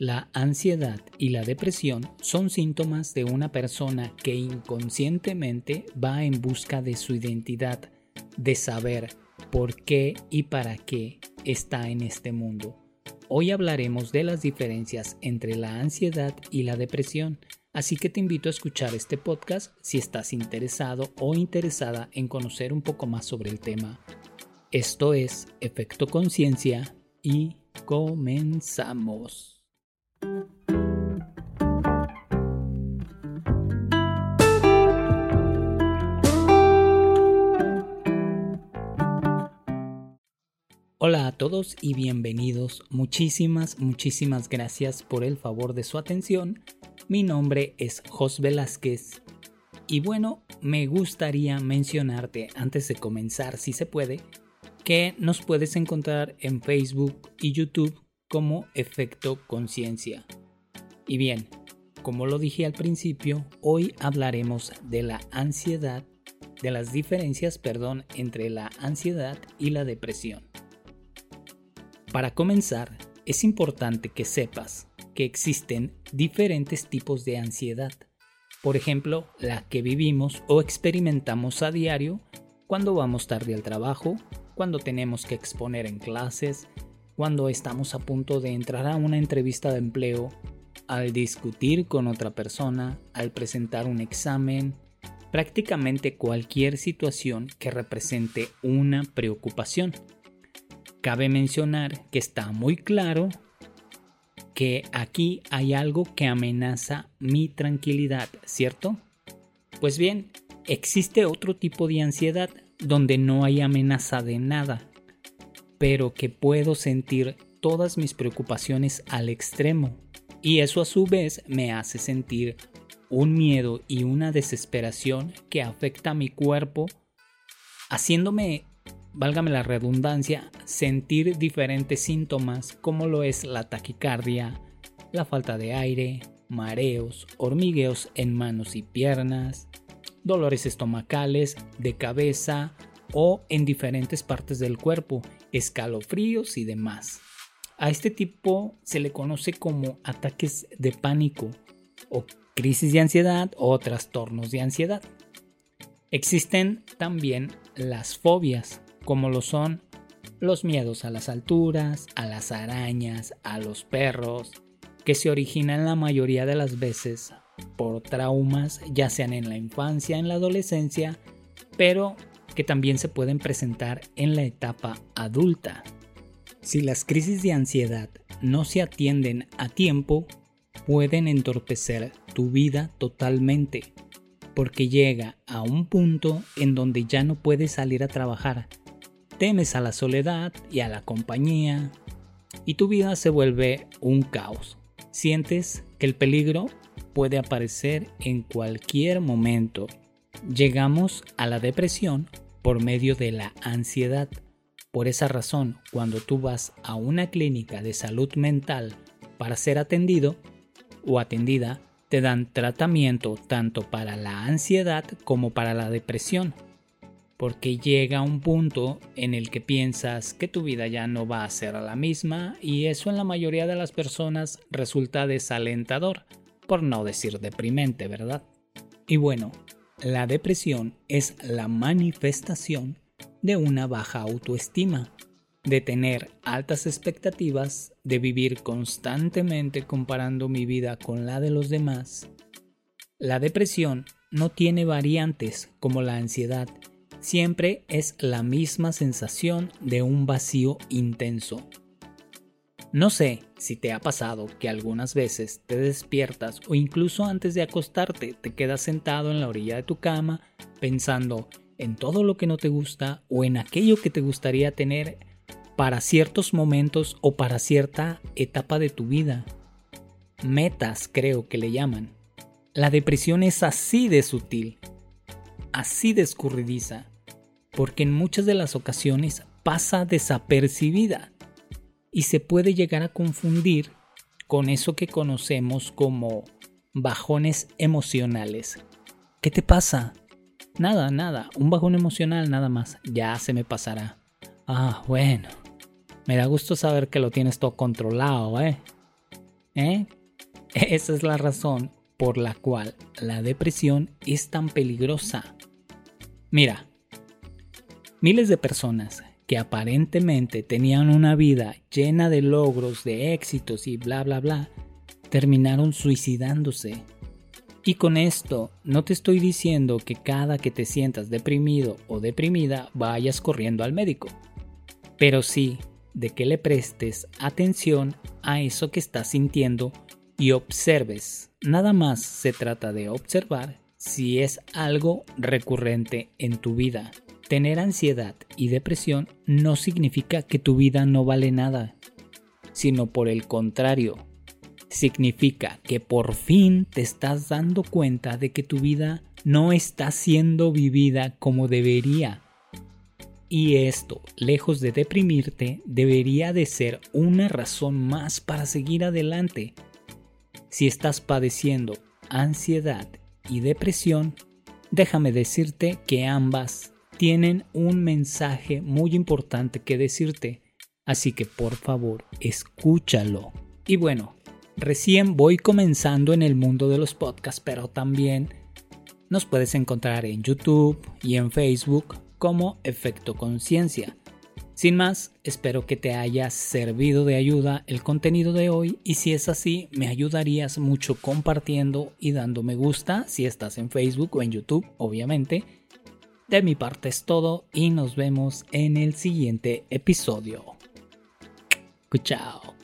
La ansiedad y la depresión son síntomas de una persona que inconscientemente va en busca de su identidad, de saber por qué y para qué está en este mundo. Hoy hablaremos de las diferencias entre la ansiedad y la depresión, así que te invito a escuchar este podcast si estás interesado o interesada en conocer un poco más sobre el tema. Esto es Efecto Conciencia y comenzamos. Hola a todos y bienvenidos. Muchísimas, muchísimas gracias por el favor de su atención. Mi nombre es Jos Velázquez. Y bueno, me gustaría mencionarte antes de comenzar, si se puede, que nos puedes encontrar en Facebook y YouTube como efecto conciencia. Y bien, como lo dije al principio, hoy hablaremos de la ansiedad, de las diferencias, perdón, entre la ansiedad y la depresión. Para comenzar, es importante que sepas que existen diferentes tipos de ansiedad. Por ejemplo, la que vivimos o experimentamos a diario cuando vamos tarde al trabajo, cuando tenemos que exponer en clases, cuando estamos a punto de entrar a una entrevista de empleo, al discutir con otra persona, al presentar un examen, prácticamente cualquier situación que represente una preocupación. Cabe mencionar que está muy claro que aquí hay algo que amenaza mi tranquilidad, ¿cierto? Pues bien, existe otro tipo de ansiedad donde no hay amenaza de nada, pero que puedo sentir todas mis preocupaciones al extremo. Y eso a su vez me hace sentir un miedo y una desesperación que afecta a mi cuerpo, haciéndome, válgame la redundancia, sentir diferentes síntomas como lo es la taquicardia, la falta de aire, mareos, hormigueos en manos y piernas, dolores estomacales, de cabeza o en diferentes partes del cuerpo escalofríos y demás. A este tipo se le conoce como ataques de pánico o crisis de ansiedad o trastornos de ansiedad. Existen también las fobias, como lo son los miedos a las alturas, a las arañas, a los perros, que se originan la mayoría de las veces por traumas, ya sean en la infancia, en la adolescencia, pero que también se pueden presentar en la etapa adulta. Si las crisis de ansiedad no se atienden a tiempo, pueden entorpecer tu vida totalmente, porque llega a un punto en donde ya no puedes salir a trabajar, temes a la soledad y a la compañía, y tu vida se vuelve un caos. Sientes que el peligro puede aparecer en cualquier momento Llegamos a la depresión por medio de la ansiedad. Por esa razón, cuando tú vas a una clínica de salud mental para ser atendido o atendida, te dan tratamiento tanto para la ansiedad como para la depresión. Porque llega un punto en el que piensas que tu vida ya no va a ser la misma y eso en la mayoría de las personas resulta desalentador, por no decir deprimente, ¿verdad? Y bueno, la depresión es la manifestación de una baja autoestima, de tener altas expectativas, de vivir constantemente comparando mi vida con la de los demás. La depresión no tiene variantes como la ansiedad, siempre es la misma sensación de un vacío intenso, no sé si te ha pasado que algunas veces te despiertas o incluso antes de acostarte te quedas sentado en la orilla de tu cama pensando en todo lo que no te gusta o en aquello que te gustaría tener para ciertos momentos o para cierta etapa de tu vida. Metas creo que le llaman. La depresión es así de sutil, así de escurridiza, porque en muchas de las ocasiones pasa desapercibida y se puede llegar a confundir con eso que conocemos como bajones emocionales. ¿Qué te pasa? Nada, nada, un bajón emocional nada más, ya se me pasará. Ah, bueno, me da gusto saber que lo tienes todo controlado, ¿eh? ¿Eh? Esa es la razón por la cual la depresión es tan peligrosa. Mira, miles de personas que aparentemente tenían una vida llena de logros, de éxitos y bla bla bla, terminaron suicidándose. Y con esto no te estoy diciendo que cada que te sientas deprimido o deprimida vayas corriendo al médico, pero sí de que le prestes atención a eso que estás sintiendo y observes. Nada más se trata de observar si es algo recurrente en tu vida. Tener ansiedad y depresión no significa que tu vida no vale nada, sino por el contrario, significa que por fin te estás dando cuenta de que tu vida no está siendo vivida como debería. Y esto, lejos de deprimirte, debería de ser una razón más para seguir adelante si estás padeciendo ansiedad y depresión, déjame decirte que ambas tienen un mensaje muy importante que decirte, así que por favor escúchalo. Y bueno, recién voy comenzando en el mundo de los podcasts, pero también nos puedes encontrar en YouTube y en Facebook como Efecto Conciencia. Sin más, espero que te haya servido de ayuda el contenido de hoy y si es así, me ayudarías mucho compartiendo y dando me gusta si estás en Facebook o en YouTube, obviamente. De mi parte es todo y nos vemos en el siguiente episodio. Chao.